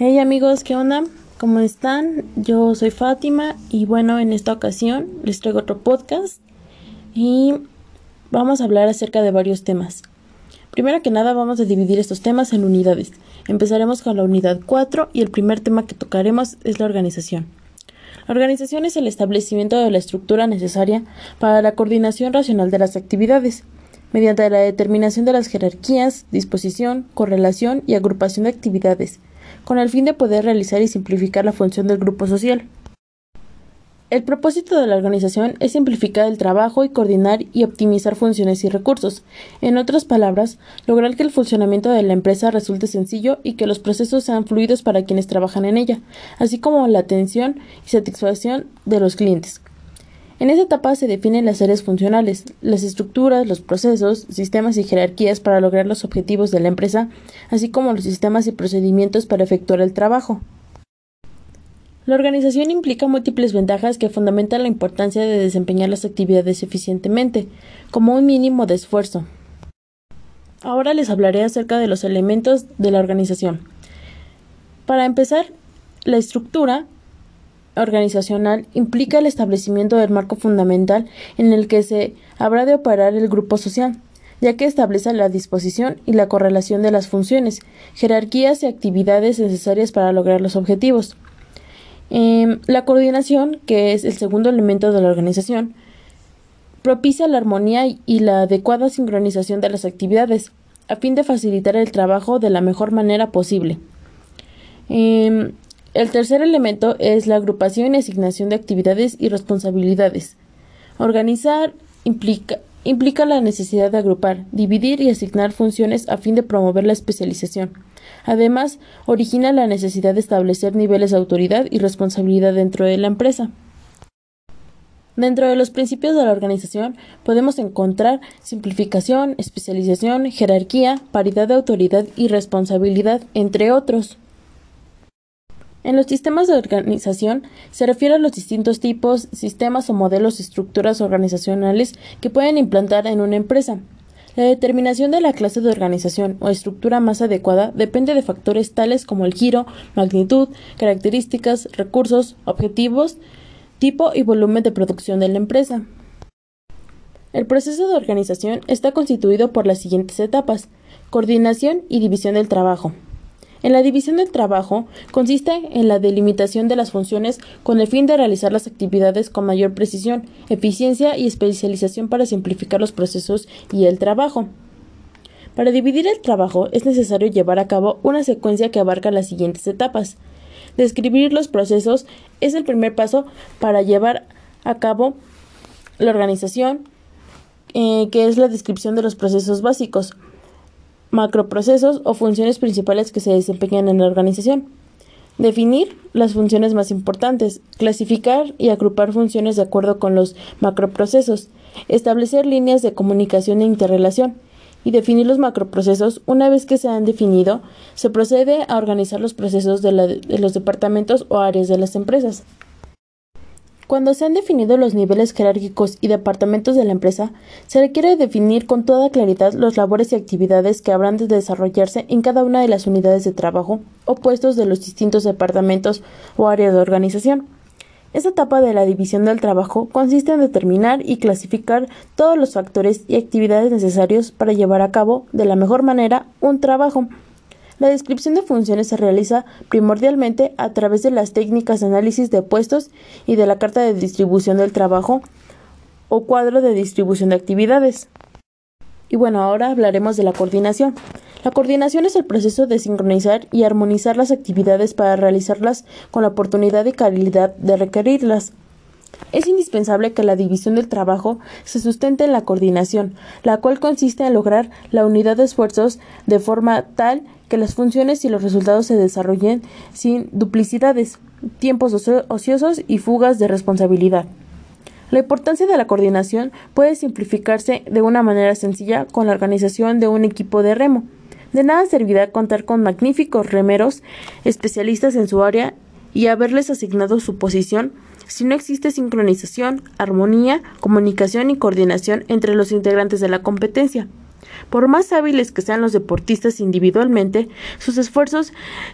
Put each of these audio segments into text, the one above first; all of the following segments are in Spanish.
Hey amigos, ¿qué onda? ¿Cómo están? Yo soy Fátima y bueno, en esta ocasión les traigo otro podcast y vamos a hablar acerca de varios temas. Primero que nada vamos a dividir estos temas en unidades. Empezaremos con la unidad 4 y el primer tema que tocaremos es la organización. La organización es el establecimiento de la estructura necesaria para la coordinación racional de las actividades, mediante la determinación de las jerarquías, disposición, correlación y agrupación de actividades, con el fin de poder realizar y simplificar la función del grupo social. El propósito de la organización es simplificar el trabajo y coordinar y optimizar funciones y recursos. En otras palabras, lograr que el funcionamiento de la empresa resulte sencillo y que los procesos sean fluidos para quienes trabajan en ella, así como la atención y satisfacción de los clientes. En esta etapa se definen las áreas funcionales, las estructuras, los procesos, sistemas y jerarquías para lograr los objetivos de la empresa, así como los sistemas y procedimientos para efectuar el trabajo. La organización implica múltiples ventajas que fundamentan la importancia de desempeñar las actividades eficientemente, como un mínimo de esfuerzo. Ahora les hablaré acerca de los elementos de la organización. Para empezar, la estructura organizacional implica el establecimiento del marco fundamental en el que se habrá de operar el grupo social, ya que establece la disposición y la correlación de las funciones, jerarquías y actividades necesarias para lograr los objetivos. Em, la coordinación, que es el segundo elemento de la organización, propicia la armonía y la adecuada sincronización de las actividades, a fin de facilitar el trabajo de la mejor manera posible. Em, el tercer elemento es la agrupación y asignación de actividades y responsabilidades. Organizar implica, la necesidad de agrupar, dividir y asignar funciones a fin de promover la especialización. Además, origina la necesidad de establecer niveles de autoridad y responsabilidad dentro de la empresa. Dentro de los principios de la organización podemos encontrar simplificación, especialización, jerarquía, paridad de autoridad y responsabilidad, entre otros. En los sistemas de organización se refiere a los distintos tipos, sistemas o modelos de estructuras organizacionales que pueden implantar en una empresa. La determinación de la clase de organización o estructura más adecuada depende de factores tales como el giro, magnitud, características, recursos, objetivos, tipo y volumen de producción de la empresa. El proceso de organización está constituido por las siguientes etapas coordinación y división del trabajo. En la división del trabajo consiste en la delimitación de las funciones con el fin de realizar las actividades con mayor precisión, eficiencia y especialización para simplificar los procesos y el trabajo. Para dividir el trabajo es necesario llevar a cabo una secuencia que abarca las siguientes etapas. Describir los procesos es el primer paso para llevar a cabo la organización, eh, que es la descripción de los procesos básicos macroprocesos o funciones principales que se desempeñan en la organización. Definir las funciones más importantes, clasificar y agrupar funciones de acuerdo con los macroprocesos, establecer líneas de comunicación e interrelación, y definir los macroprocesos. Una vez que se han definido, se procede a organizar los procesos de, de los departamentos o áreas de las empresas. Cuando se han definido los niveles jerárquicos y departamentos de la empresa, se requiere definir con toda claridad los labores y actividades que habrán de desarrollarse en cada una de las unidades de trabajo o puestos de los distintos departamentos o áreas de organización. Esta etapa de la división del trabajo consiste en determinar y clasificar todos los factores y actividades necesarios para llevar a cabo de la mejor manera un trabajo la descripción de funciones se realiza primordialmente a través de las técnicas de análisis de puestos y de la carta de distribución del trabajo o cuadro de distribución de actividades. Y bueno, ahora hablaremos de la coordinación. La coordinación es el proceso de sincronizar y armonizar las actividades para realizarlas con la oportunidad y calidad de requerirlas. Es indispensable que la división del trabajo se sustente en la coordinación, la cual consiste en lograr la unidad de esfuerzos de forma tal que las funciones y los resultados se desarrollen sin duplicidades, tiempos ociosos y fugas de responsabilidad. La importancia de la coordinación puede simplificarse de una manera sencilla con la organización de un equipo de remo. De nada servirá contar con magníficos remeros especialistas en su área y haberles asignado su posición si no existe sincronización, armonía, comunicación y coordinación entre los integrantes de la competencia. Por más hábiles que sean los deportistas individualmente, sus esfuerzos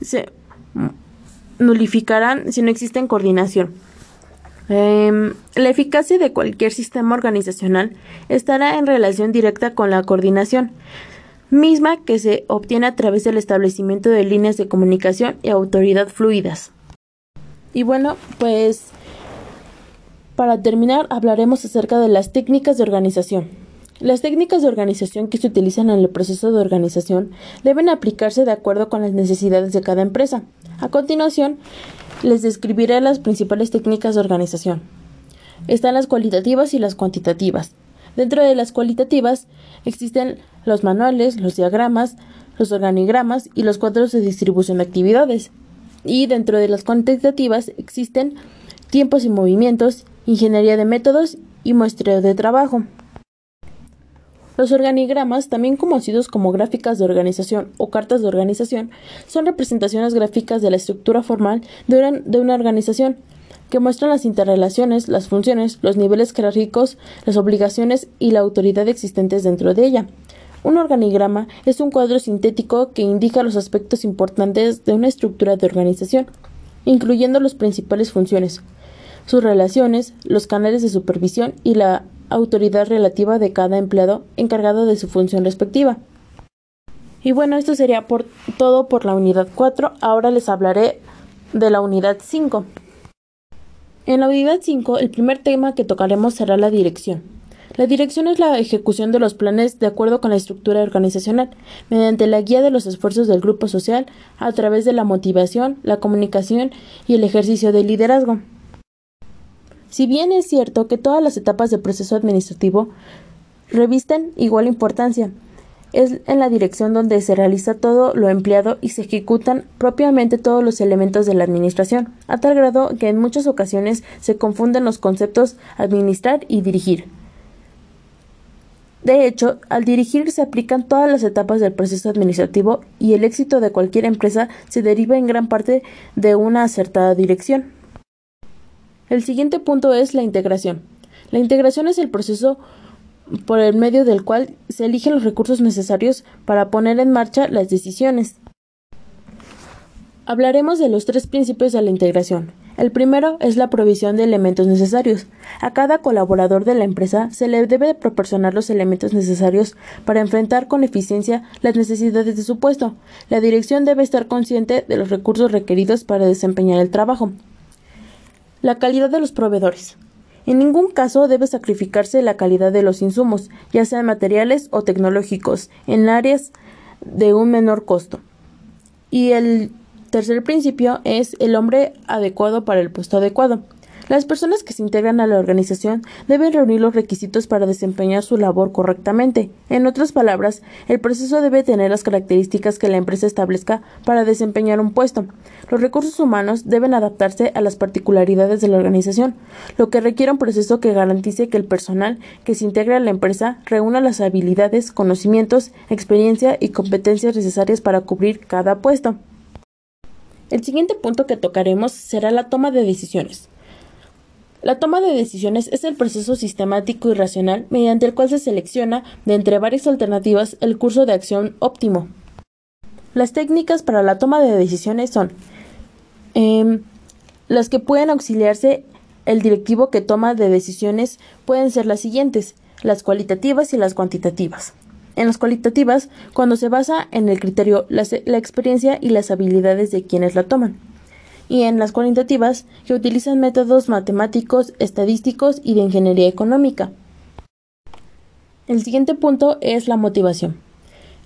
se nulificarán si no existe coordinación. Em, la eficacia de cualquier sistema organizacional estará en relación directa con la coordinación, misma que se obtiene a través del establecimiento de líneas de comunicación y autoridad fluidas. Y bueno, pues para terminar hablaremos acerca de las técnicas de organización. Las técnicas de organización que se utilizan en el proceso de organización deben aplicarse de acuerdo con las necesidades de cada empresa. A continuación, les describiré las principales técnicas de organización. Están las cualitativas y las cuantitativas. Dentro de las cualitativas existen los manuales, los diagramas, los organigramas y los cuadros de distribución de actividades. Y dentro de las cuantitativas existen tiempos y movimientos, ingeniería de métodos y muestreo de trabajo. Los organigramas, también conocidos como gráficas de organización o cartas de organización, son representaciones gráficas de la estructura formal de una, organización que muestran las interrelaciones, las funciones, los niveles jerárquicos, las obligaciones y la autoridad existentes dentro de ella. Un organigrama es un cuadro sintético que indica los aspectos importantes de una estructura de organización, incluyendo las principales funciones, sus relaciones, los canales de supervisión y la autoridad relativa de cada empleado encargado de su función respectiva. Y bueno, esto sería por todo por la unidad 4. Ahora les hablaré de la unidad 5. En la unidad 5, el primer tema que tocaremos será la dirección. La dirección es la ejecución de los planes de acuerdo con la estructura organizacional, mediante la guía de los esfuerzos del grupo social a través de la motivación, la comunicación y el ejercicio del liderazgo. Si bien es cierto que todas las etapas del proceso administrativo revisten igual importancia, es en la dirección donde se realiza todo lo empleado y se ejecutan propiamente todos los elementos de la administración, a tal grado que en muchas ocasiones se confunden los conceptos administrar y dirigir. De hecho, al dirigir se aplican todas las etapas del proceso administrativo y el éxito de cualquier empresa se deriva en gran parte de una acertada dirección. El siguiente punto es la integración. La integración es el proceso por el medio del cual se eligen los recursos necesarios para poner en marcha las decisiones. Hablaremos de los tres principios de la integración. El primero es la provisión de elementos necesarios. A cada colaborador de la empresa se le debe proporcionar los elementos necesarios para enfrentar con eficiencia las necesidades de su puesto. La dirección debe estar consciente de los recursos requeridos para desempeñar el trabajo. La calidad de los proveedores. En ningún caso debe sacrificarse la calidad de los insumos, ya sean materiales o tecnológicos, en áreas de un menor costo. Y el tercer principio es el hombre adecuado para el puesto adecuado. Las personas que se integran a la organización deben reunir los requisitos para desempeñar su labor correctamente. En otras palabras, el proceso debe tener las características que la empresa establezca para desempeñar un puesto. Los recursos humanos deben adaptarse a las particularidades de la organización, lo que requiere un proceso que garantice que el personal que se integre a la empresa reúna las habilidades, conocimientos, experiencia y competencias necesarias para cubrir cada puesto. El siguiente punto que tocaremos será la toma de decisiones. La toma de decisiones es el proceso sistemático y racional mediante el cual se selecciona, de entre varias alternativas, el curso de acción óptimo. Las técnicas para la toma de decisiones son em, las que pueden auxiliarse el directivo que toma de decisiones pueden ser las siguientes, las cualitativas y las cuantitativas. En las cualitativas, cuando se basa en el criterio, la experiencia y las habilidades de quienes la toman y en las cualitativas que utilizan métodos matemáticos, estadísticos y de ingeniería económica. El siguiente punto es la motivación.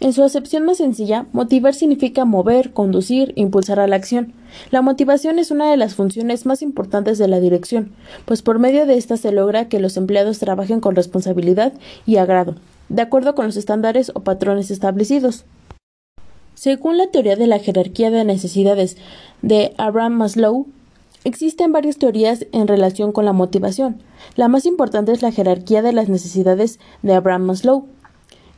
En su acepción más sencilla, motivar significa mover, conducir, impulsar a la acción. La motivación es una de las funciones más importantes de la dirección, pues por medio de esta se logra que los empleados trabajen con responsabilidad y agrado, de acuerdo con los estándares o patrones establecidos. Según la teoría de la jerarquía de necesidades de Abraham Maslow, existen varias teorías en relación con la motivación. La más importante es la jerarquía de las necesidades de Abraham Maslow,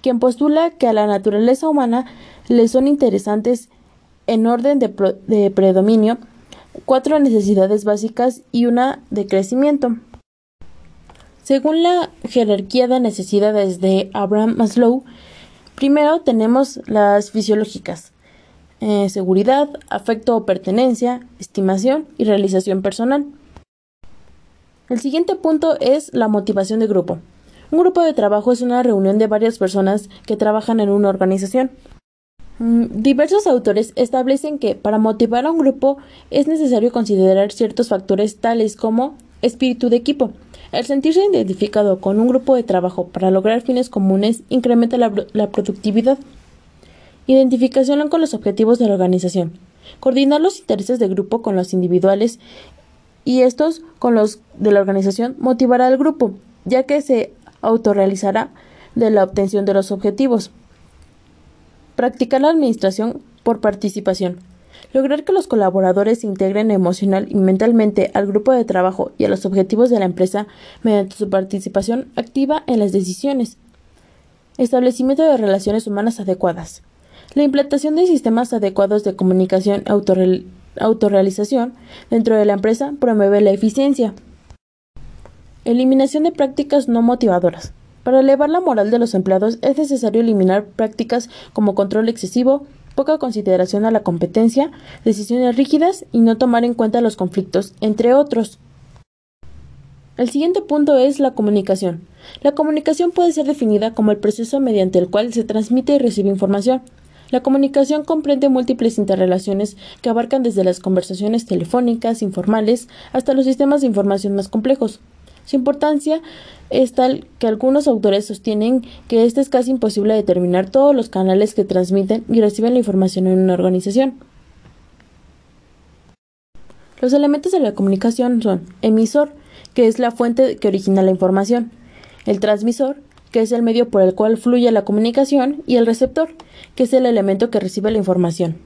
quien postula que a la naturaleza humana le son interesantes en orden de, de predominio cuatro necesidades básicas y una de crecimiento. Según la jerarquía de necesidades de Abraham Maslow, Primero tenemos las fisiológicas. eh, seguridad, afecto o pertenencia, estimación y realización personal. El siguiente punto es la motivación de grupo. Un grupo de trabajo es una reunión de varias personas que trabajan en una organización. Mm, diversos autores establecen que para motivar a un grupo es necesario considerar ciertos factores tales como espíritu de equipo. El sentirse identificado con un grupo de trabajo para lograr fines comunes incrementa la, la productividad. Identificación con los objetivos de la organización. Coordinar los intereses de grupo con los individuales y estos con los de la organización motivará al grupo, ya que se autorrealizará de la obtención de los objetivos. Practicar la administración por participación. Lograr que los colaboradores se integren emocional y mentalmente al grupo de trabajo y a los objetivos de la empresa mediante su participación activa en las decisiones. Establecimiento de relaciones humanas adecuadas. La implantación de sistemas adecuados de comunicación autorrealización dentro de la empresa promueve la eficiencia. Eliminación de prácticas no motivadoras. Para elevar la moral de los empleados es necesario eliminar prácticas como control excesivo, poca consideración a la competencia, decisiones rígidas y no tomar en cuenta los conflictos, entre otros. El siguiente punto es la comunicación. La comunicación puede ser definida como el proceso mediante el cual se transmite y recibe información. La comunicación comprende múltiples interrelaciones que abarcan desde las conversaciones telefónicas, informales, hasta los sistemas de información más complejos. Su importancia es tal que algunos autores sostienen que es casi imposible determinar todos los canales que transmiten y reciben la información en una organización. Los elementos de la comunicación son emisor, que es la fuente que origina la información, el transmisor, que es el medio por el cual fluye la comunicación, y el receptor, que es el elemento que recibe la información.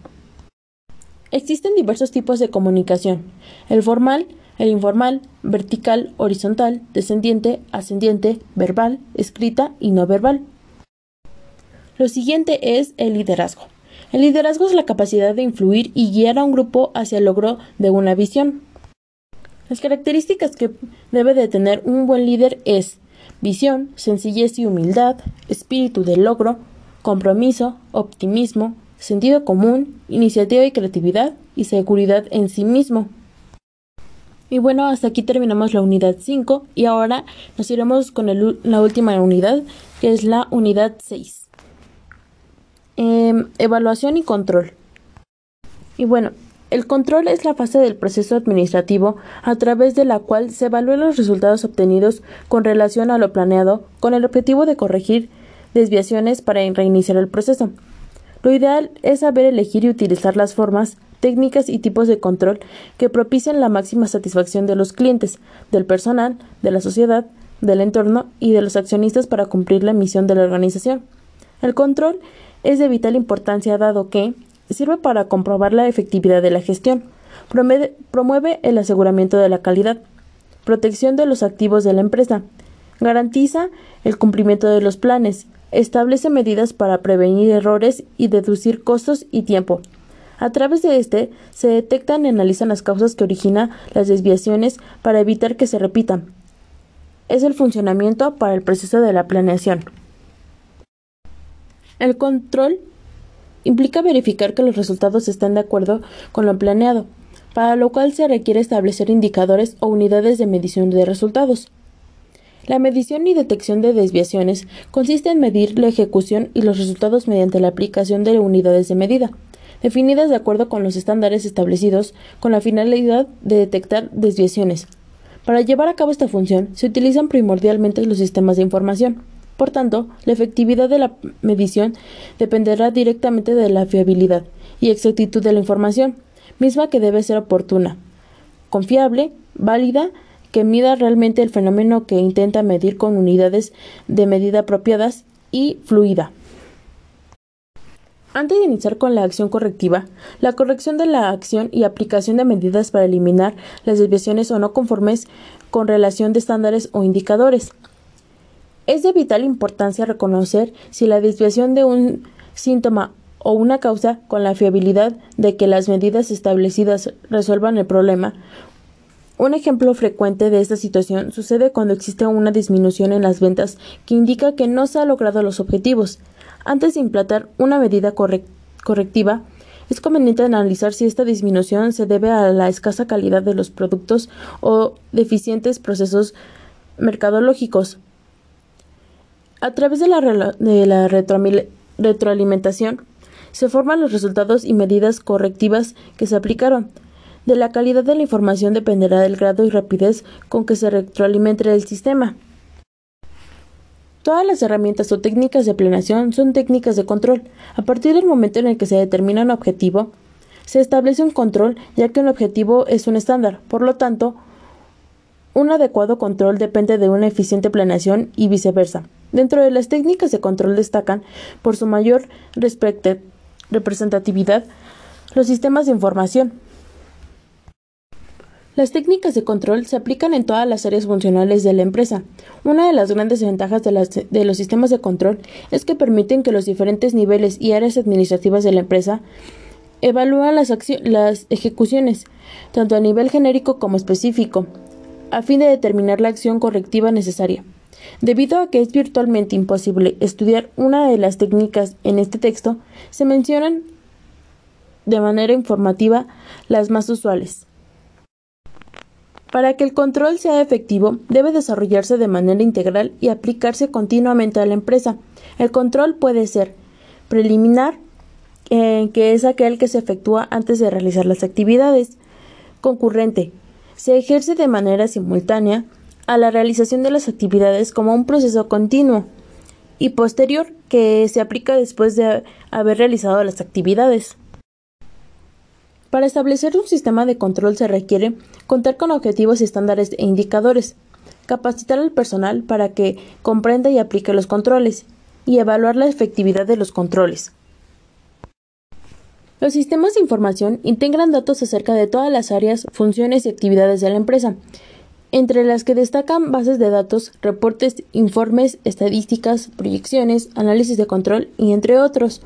Existen diversos tipos de comunicación. El formal, el informal, vertical, horizontal, descendiente, ascendiente, verbal, escrita y no verbal. Lo siguiente es el liderazgo. El liderazgo es la capacidad de influir y guiar a un grupo hacia el logro de una visión. Las características que debe de tener un buen líder es visión, sencillez y humildad, espíritu de logro, compromiso, optimismo, sentido común, iniciativa y creatividad y seguridad en sí mismo. Y bueno, hasta aquí terminamos la unidad 5 y ahora nos iremos con la última unidad, que es la unidad 6. Em, evaluación y control. Y bueno, el control es la fase del proceso administrativo a través de la cual se evalúan los resultados obtenidos con relación a lo planeado con el objetivo de corregir desviaciones para reiniciar el proceso. Lo ideal es saber elegir y utilizar las formas técnicas y tipos de control que propician la máxima satisfacción de los clientes, del personal, de la sociedad, del entorno y de los accionistas para cumplir la misión de la organización. El control es de vital importancia dado que sirve para comprobar la efectividad de la gestión, promueve el aseguramiento de la calidad, protección de los activos de la empresa, garantiza el cumplimiento de los planes, establece medidas para prevenir errores y deducir costos y tiempo, a través de este se detectan y analizan las causas que originan las desviaciones para evitar que se repitan. Es el funcionamiento para el proceso de la planeación. El control implica verificar que los resultados están de acuerdo con lo planeado, para lo cual se requiere establecer indicadores o unidades de medición de resultados. La medición y detección de desviaciones consiste en medir la ejecución y los resultados mediante la aplicación de unidades de medida definidas de acuerdo con los estándares establecidos con la finalidad de detectar desviaciones. Para llevar a cabo esta función se utilizan primordialmente los sistemas de información. Por tanto, la efectividad de la medición dependerá directamente de la fiabilidad y exactitud de la información, misma que debe ser oportuna, confiable, válida, que mida realmente el fenómeno que intenta medir con unidades de medida apropiadas y fluida. Antes de iniciar con la acción correctiva, la corrección de la acción y aplicación de medidas para eliminar las desviaciones o no conformes con relación de estándares o indicadores. Es de vital importancia reconocer si la desviación de un síntoma o una causa con la fiabilidad de que las medidas establecidas resuelvan el problema. Un ejemplo frecuente de esta situación sucede cuando existe una disminución en las ventas que indica que no se han logrado los objetivos. Antes de implantar una medida correctiva, es conveniente analizar si esta disminución se debe a la escasa calidad de los productos o deficientes procesos mercadológicos. A través de la, de la retroalimentación se forman los resultados y medidas correctivas que se aplicaron. De la calidad de la información dependerá del grado y rapidez con que se retroalimente el sistema. Todas las herramientas o técnicas de planeación son técnicas de control. A partir del momento en el que se determina un objetivo, se establece un control, ya que un objetivo es un estándar. Por lo tanto, un adecuado control depende de una eficiente planeación y viceversa. Dentro de las técnicas de control destacan, por su mayor representatividad, los sistemas de información, las técnicas de control se aplican en todas las áreas funcionales de la empresa. Una de las grandes ventajas de, los sistemas de control es que permiten que los diferentes niveles y áreas administrativas de la empresa evalúen las, ejecuciones, tanto a nivel genérico como específico, a fin de determinar la acción correctiva necesaria. Debido a que es virtualmente imposible estudiar una de las técnicas en este texto, se mencionan de manera informativa las más usuales. Para que el control sea efectivo, debe desarrollarse de manera integral y aplicarse continuamente a la empresa. El control puede ser preliminar, eh, que es aquel que se efectúa antes de realizar las actividades. Concurrente, se ejerce de manera simultánea a la realización de las actividades como un proceso continuo. Y posterior, que se aplica después de haber realizado las actividades. Para establecer un sistema de control se requiere contar con objetivos estándares e indicadores, capacitar al personal para que comprenda y aplique los controles, y evaluar la efectividad de los controles. Los sistemas de información integran datos acerca de todas las áreas, funciones y actividades de la empresa, entre las que destacan bases de datos, reportes, informes, estadísticas, proyecciones, análisis de control y entre otros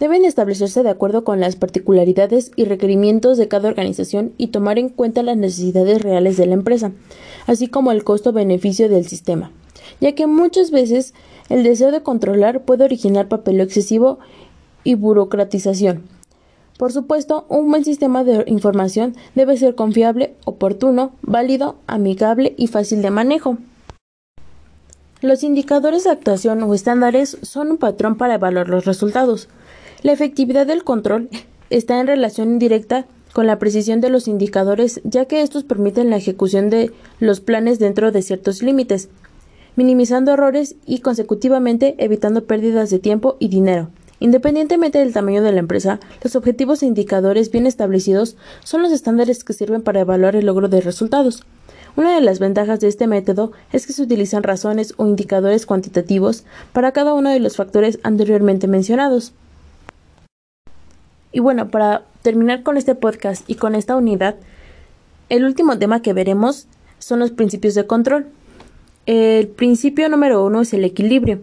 deben establecerse de acuerdo con las particularidades y requerimientos de cada organización y tomar en cuenta las necesidades reales de la empresa, así como el costo-beneficio del sistema, ya que muchas veces el deseo de controlar puede originar papeleo excesivo y burocratización. Por supuesto, un buen sistema de información debe ser confiable, oportuno, válido, amigable y fácil de manejo. Los indicadores de actuación o estándares son un patrón para evaluar los resultados. La efectividad del control está en relación directa con la precisión de los indicadores, ya que estos permiten la ejecución de los planes dentro de ciertos límites, minimizando errores y consecutivamente evitando pérdidas de tiempo y dinero. Independientemente del tamaño de la empresa, los objetivos e indicadores bien establecidos son los estándares que sirven para evaluar el logro de resultados. Una de las ventajas de este método es que se utilizan razones o indicadores cuantitativos para cada uno de los factores anteriormente mencionados. Y bueno, para terminar con este podcast y con esta unidad, el último tema que veremos son los principios de control. El principio número uno es el equilibrio.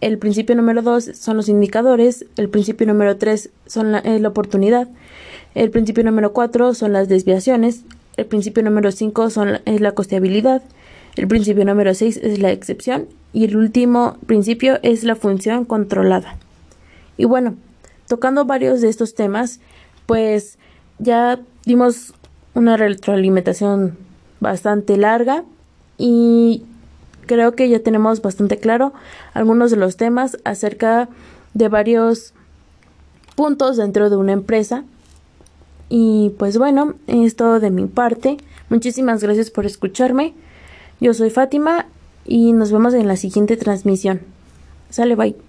El principio número dos son los indicadores. El principio número tres son la, la oportunidad. El principio número cuatro son las desviaciones. El principio número cinco son, es la costeabilidad. El principio número seis es la excepción. Y el último principio es la función controlada. Y bueno, tocando varios de estos temas, pues ya dimos una retroalimentación bastante larga y creo que ya tenemos bastante claro algunos de los temas acerca de varios puntos dentro de una empresa. Y pues bueno, es todo de mi parte. Muchísimas gracias por escucharme. Yo soy Fátima y nos vemos en la siguiente transmisión. Sale, bye.